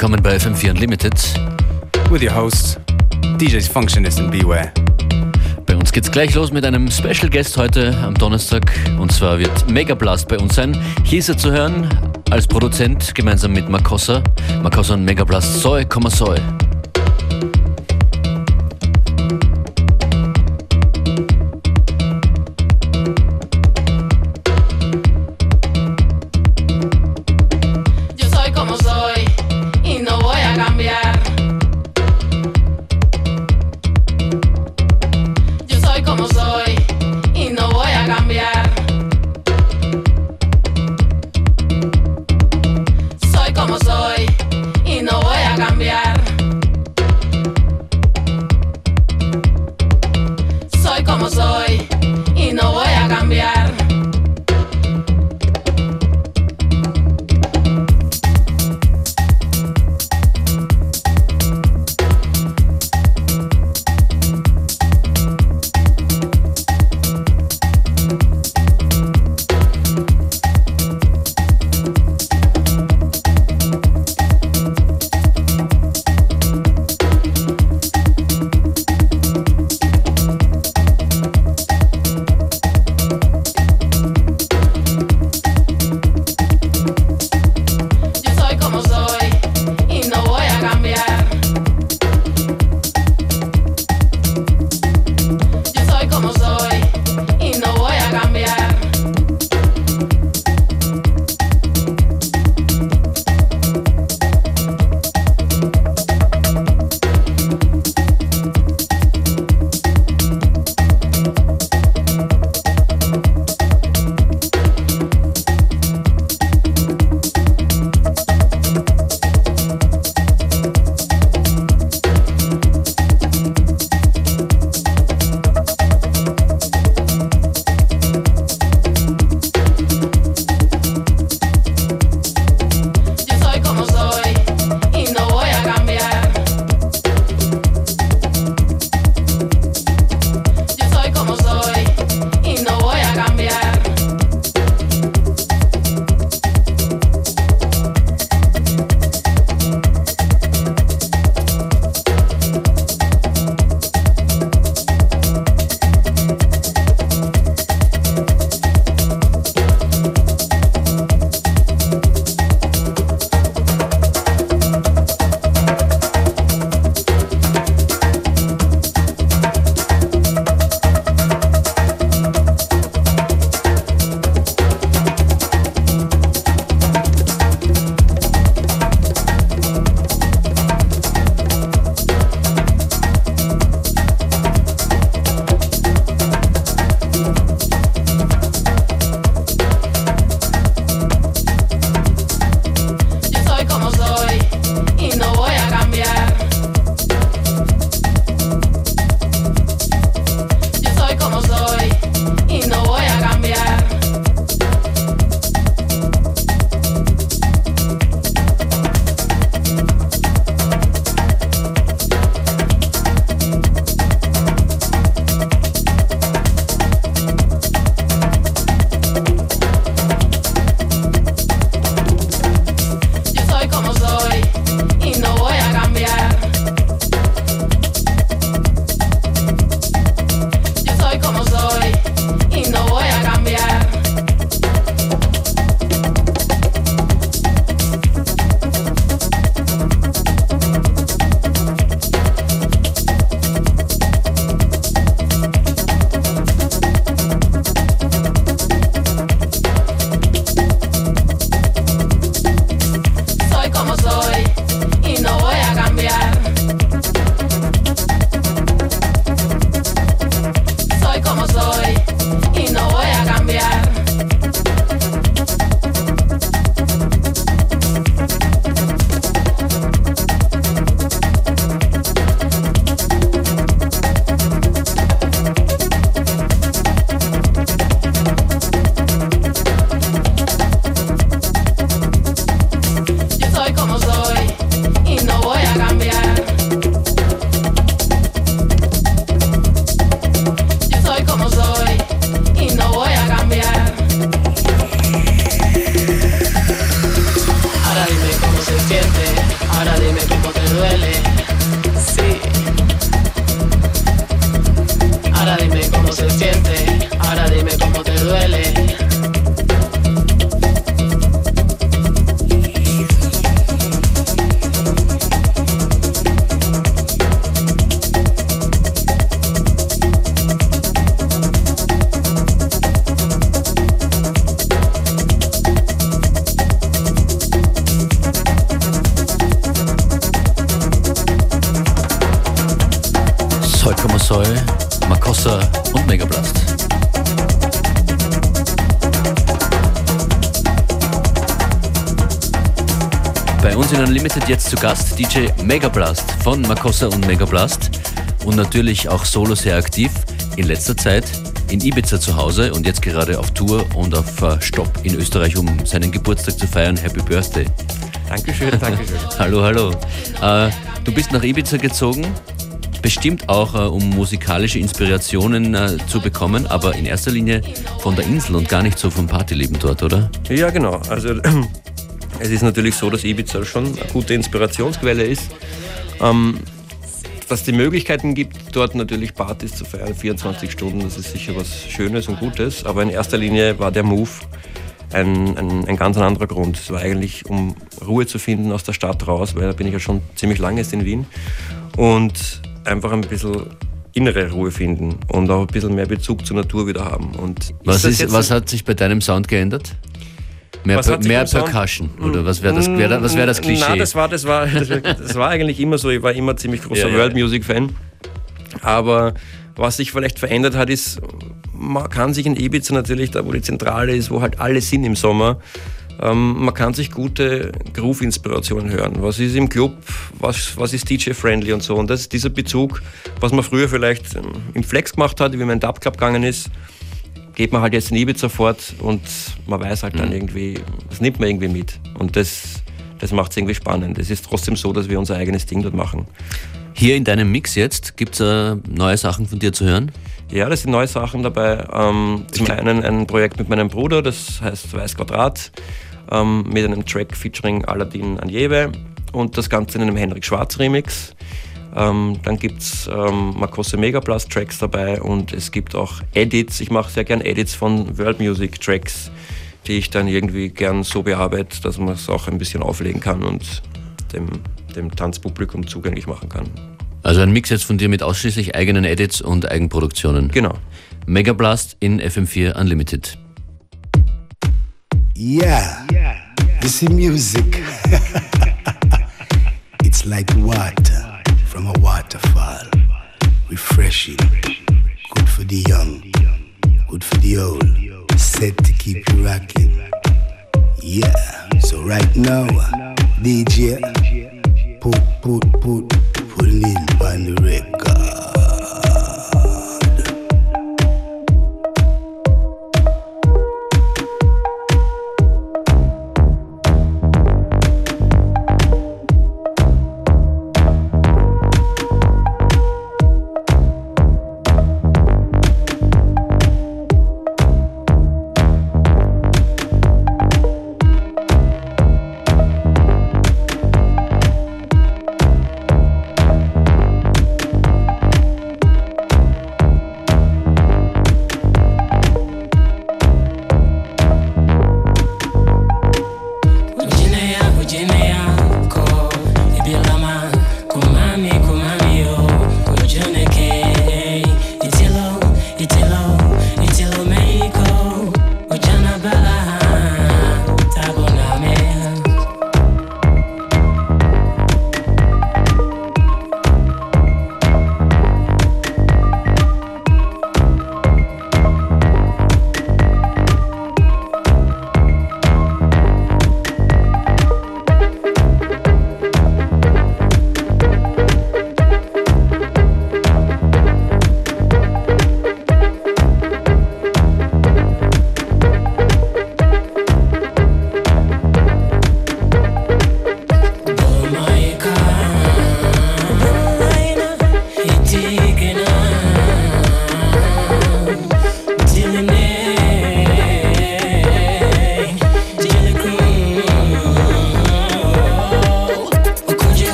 willkommen bei FM4 Unlimited. With your hosts, DJs Functionist and Beware. Bei uns geht's gleich los mit einem Special Guest heute am Donnerstag. Und zwar wird Mega Blast bei uns sein. Hier ist er zu hören als Produzent gemeinsam mit Makossa. Makossa und Mega Blast Soy, Soy. Duele. Zu Gast DJ Megablast von Makossa und Megablast und natürlich auch solo sehr aktiv in letzter Zeit in Ibiza zu Hause und jetzt gerade auf Tour und auf äh, Stopp in Österreich, um seinen Geburtstag zu feiern. Happy Birthday. Dankeschön, Dankeschön. hallo, hallo. Äh, du bist nach Ibiza gezogen bestimmt auch, äh, um musikalische Inspirationen äh, zu bekommen, aber in erster Linie von der Insel und gar nicht so vom Partyleben dort, oder? Ja, genau. Also es ist natürlich so, dass Ibiza schon eine gute Inspirationsquelle ist. Ähm, dass die Möglichkeiten gibt, dort natürlich Partys zu feiern, 24 Stunden, das ist sicher was Schönes und Gutes. Aber in erster Linie war der Move ein, ein, ein ganz anderer Grund. Es war eigentlich, um Ruhe zu finden aus der Stadt raus, weil da bin ich ja schon ziemlich lange jetzt in Wien. Und einfach ein bisschen innere Ruhe finden und auch ein bisschen mehr Bezug zur Natur wieder haben. Und was, ist, was hat sich bei deinem Sound geändert? Mehr, per, mehr Percussion oder was wäre das, wär, was wär das Klischee? Nein, das war, das, war, das, war, das war eigentlich immer so. Ich war immer ziemlich großer ja, World Music Fan. Aber was sich vielleicht verändert hat, ist, man kann sich in Ibiza natürlich, da wo die Zentrale ist, wo halt alle sind im Sommer, ähm, man kann sich gute Groove-Inspirationen hören. Was ist im Club, was, was ist DJ-friendly und so. Und das ist dieser Bezug, was man früher vielleicht ähm, im Flex gemacht hat, wie man in den Dub-Club gegangen ist, geht man halt jetzt in Ibiza fort und man weiß halt mhm. dann irgendwie, das nimmt man irgendwie mit. Und das, das macht es irgendwie spannend. Es ist trotzdem so, dass wir unser eigenes Ding dort machen. Hier in deinem Mix jetzt, gibt es äh, neue Sachen von dir zu hören? Ja, das sind neue Sachen dabei. Ähm, zum einen ein Projekt mit meinem Bruder, das heißt Weiß Quadrat ähm, mit einem Track featuring Aladdin Anjebe und das Ganze in einem Henrik Schwarz Remix. Ähm, dann gibt es ähm, Marcosse Megablast Tracks dabei und es gibt auch Edits. Ich mache sehr gern Edits von World Music Tracks, die ich dann irgendwie gern so bearbeite, dass man es auch ein bisschen auflegen kann und dem, dem Tanzpublikum zugänglich machen kann. Also ein Mix jetzt von dir mit ausschließlich eigenen Edits und Eigenproduktionen. Genau. Megablast in FM4 Unlimited. Yeah, you see, music. it's like water from a waterfall, refreshing, good for the young, good for the old, set to keep you rocking. Yeah, so right now, uh, DJ, put, put, put, put in on the record.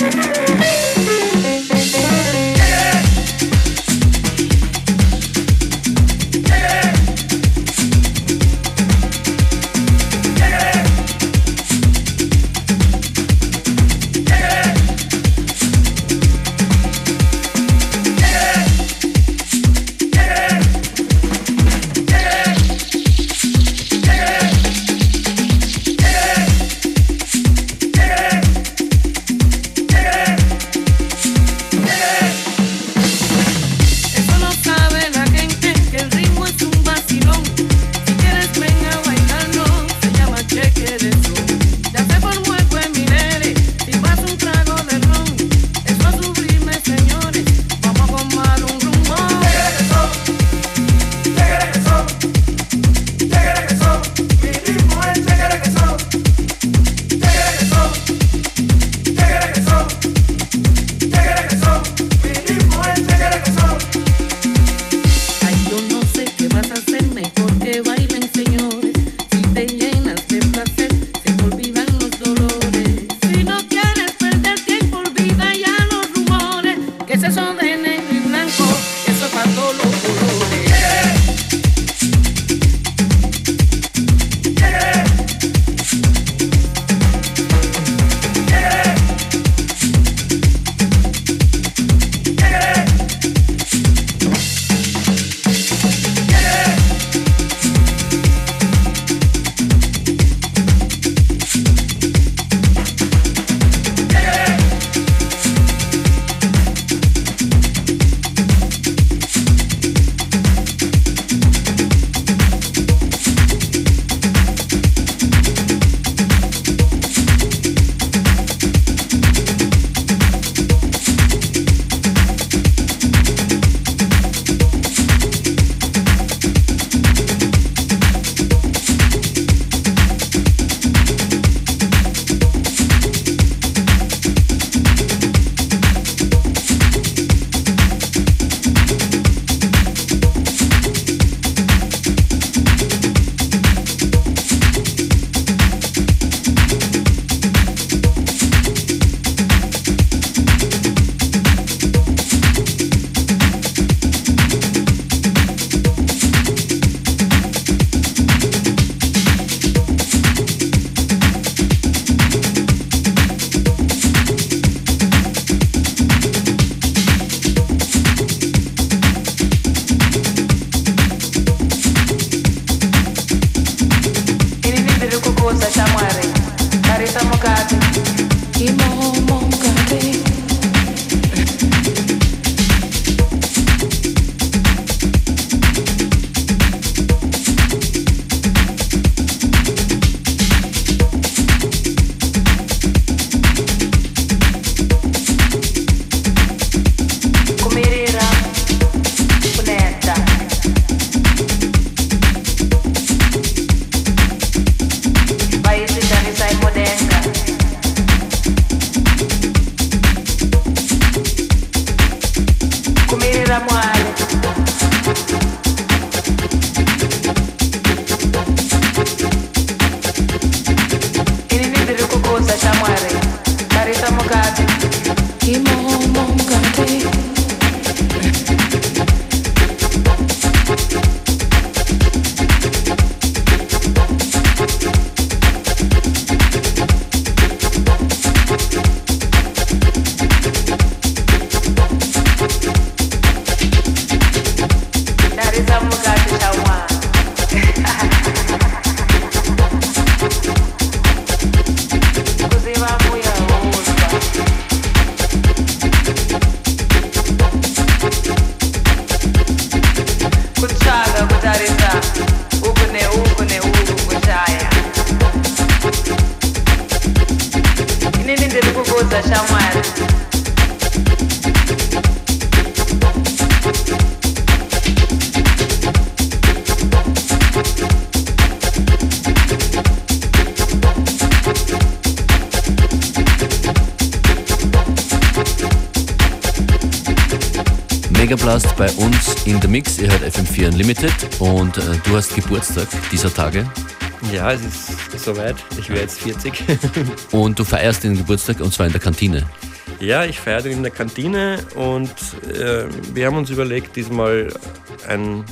Yeah. In the Mix. Ihr hört FM4 Unlimited und äh, du hast Geburtstag dieser Tage. Ja, es ist soweit. Ich werde jetzt 40. und du feierst den Geburtstag und zwar in der Kantine. Ja, ich feiere den in der Kantine und äh, wir haben uns überlegt, diesmal ein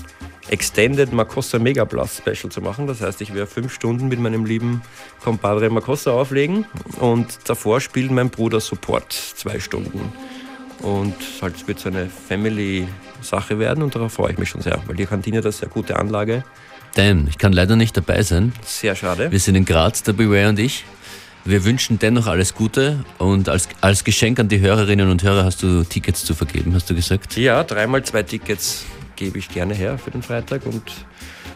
Extended Makossa Megablast Special zu machen. Das heißt, ich werde fünf Stunden mit meinem lieben Compadre Makossa auflegen und davor spielt mein Bruder Support zwei Stunden. Und halt wird so eine Family-Sache werden und darauf freue ich mich schon sehr, weil die Kantine das sehr gute Anlage. Dan, ich kann leider nicht dabei sein. Sehr schade. Wir sind in Graz, der Beware und ich. Wir wünschen dennoch alles Gute und als, als Geschenk an die Hörerinnen und Hörer hast du Tickets zu vergeben, hast du gesagt? Ja, dreimal zwei Tickets gebe ich gerne her für den Freitag und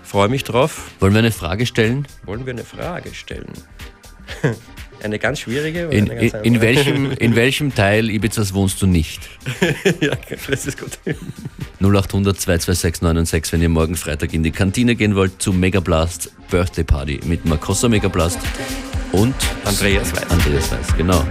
freue mich drauf. Wollen wir eine Frage stellen? Wollen wir eine Frage stellen? Eine ganz schwierige? In, ganz in, in, welchem, in welchem Teil Ibizas wohnst du nicht? ja, das ist gut. 0800 226 96, wenn ihr morgen Freitag in die Kantine gehen wollt, zu Megablast Birthday Party mit Makossa Megablast und Andreas Weiß. Andreas Weiß, genau.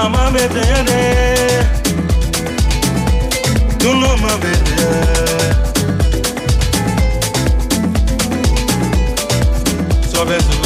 Ama bedene Dunuma bedene Sobe sobe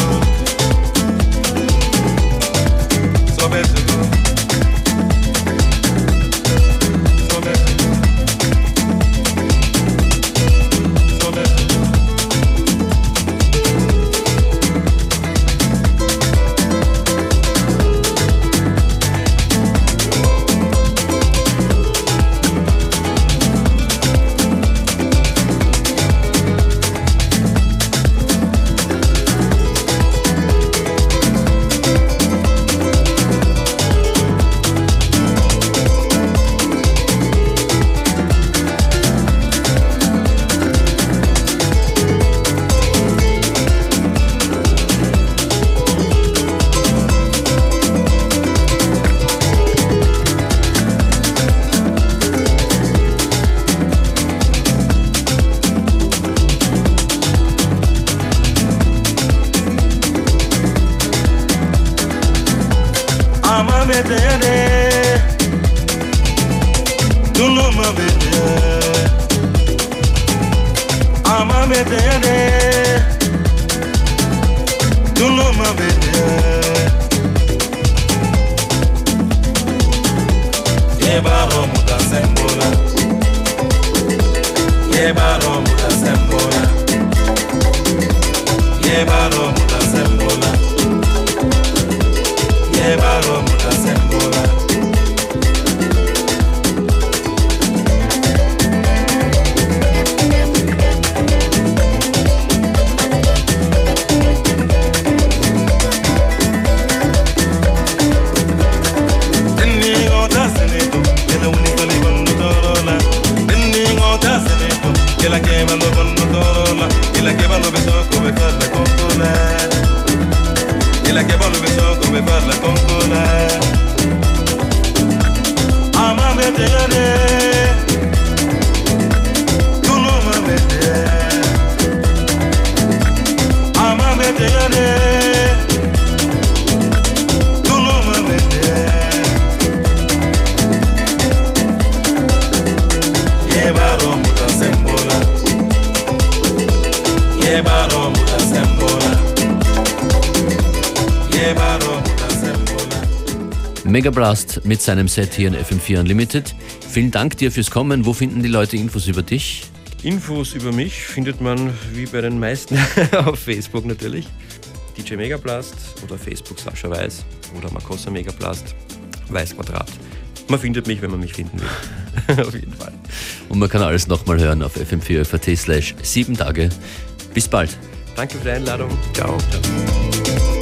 me pagó sembola Mega Blast mit seinem Set hier in FM4 Unlimited. Vielen Dank dir fürs Kommen. Wo finden die Leute Infos über dich? Infos über mich findet man wie bei den meisten auf Facebook natürlich. DJ Megablast oder Facebook Sascha Weiß oder Makossa Megablast Weiß Quadrat. Man findet mich, wenn man mich finden will. auf jeden Fall. Und man kann alles nochmal hören auf fm4.at slash 7 Tage. Bis bald. Danke für die Einladung. Ciao. Ciao.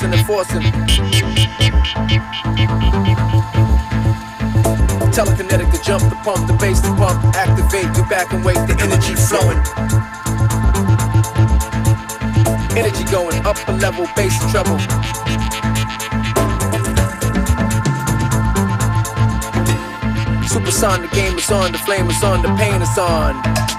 forcing and forcing. Telekinetic to jump, the pump, the bass the pump, activate, you back and wait, the energy flowing. Energy going up a level, bass treble. Supersonic game is on, the flame is on, the pain is on.